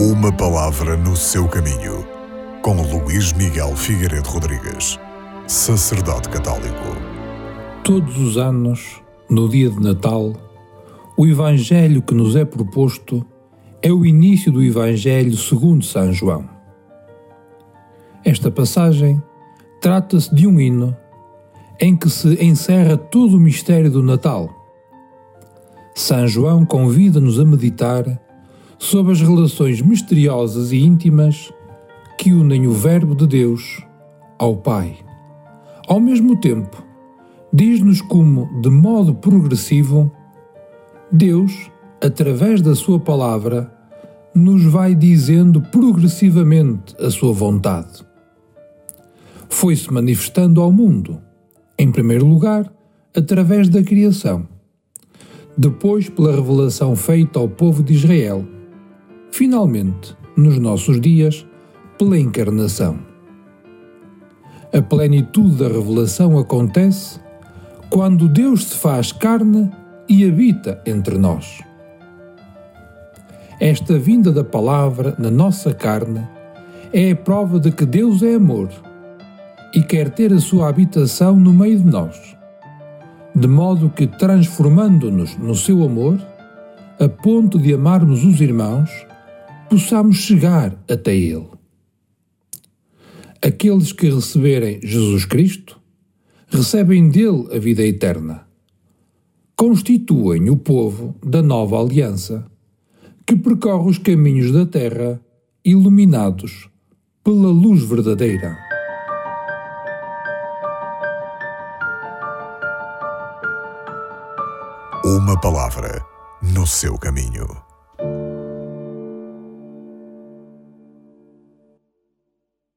Uma palavra no seu caminho, com Luís Miguel Figueiredo Rodrigues, sacerdote católico. Todos os anos, no dia de Natal, o Evangelho que nos é proposto é o início do Evangelho segundo São João. Esta passagem trata-se de um hino em que se encerra todo o mistério do Natal. São João convida-nos a meditar sobre as relações misteriosas e íntimas que unem o Verbo de Deus ao Pai. Ao mesmo tempo, diz-nos como, de modo progressivo, Deus, através da Sua palavra, nos vai dizendo progressivamente a Sua vontade. Foi-se manifestando ao mundo, em primeiro lugar, através da criação, depois pela revelação feita ao povo de Israel finalmente, nos nossos dias, pela encarnação. A plenitude da revelação acontece quando Deus se faz carne e habita entre nós. Esta vinda da palavra na nossa carne é a prova de que Deus é amor e quer ter a sua habitação no meio de nós, de modo que, transformando-nos no seu amor, a ponto de amarmos os irmãos, possamos chegar até Ele. Aqueles que receberem Jesus Cristo recebem dele a vida eterna. Constituem o povo da nova aliança, que percorre os caminhos da terra iluminados pela luz verdadeira. Uma palavra no seu caminho.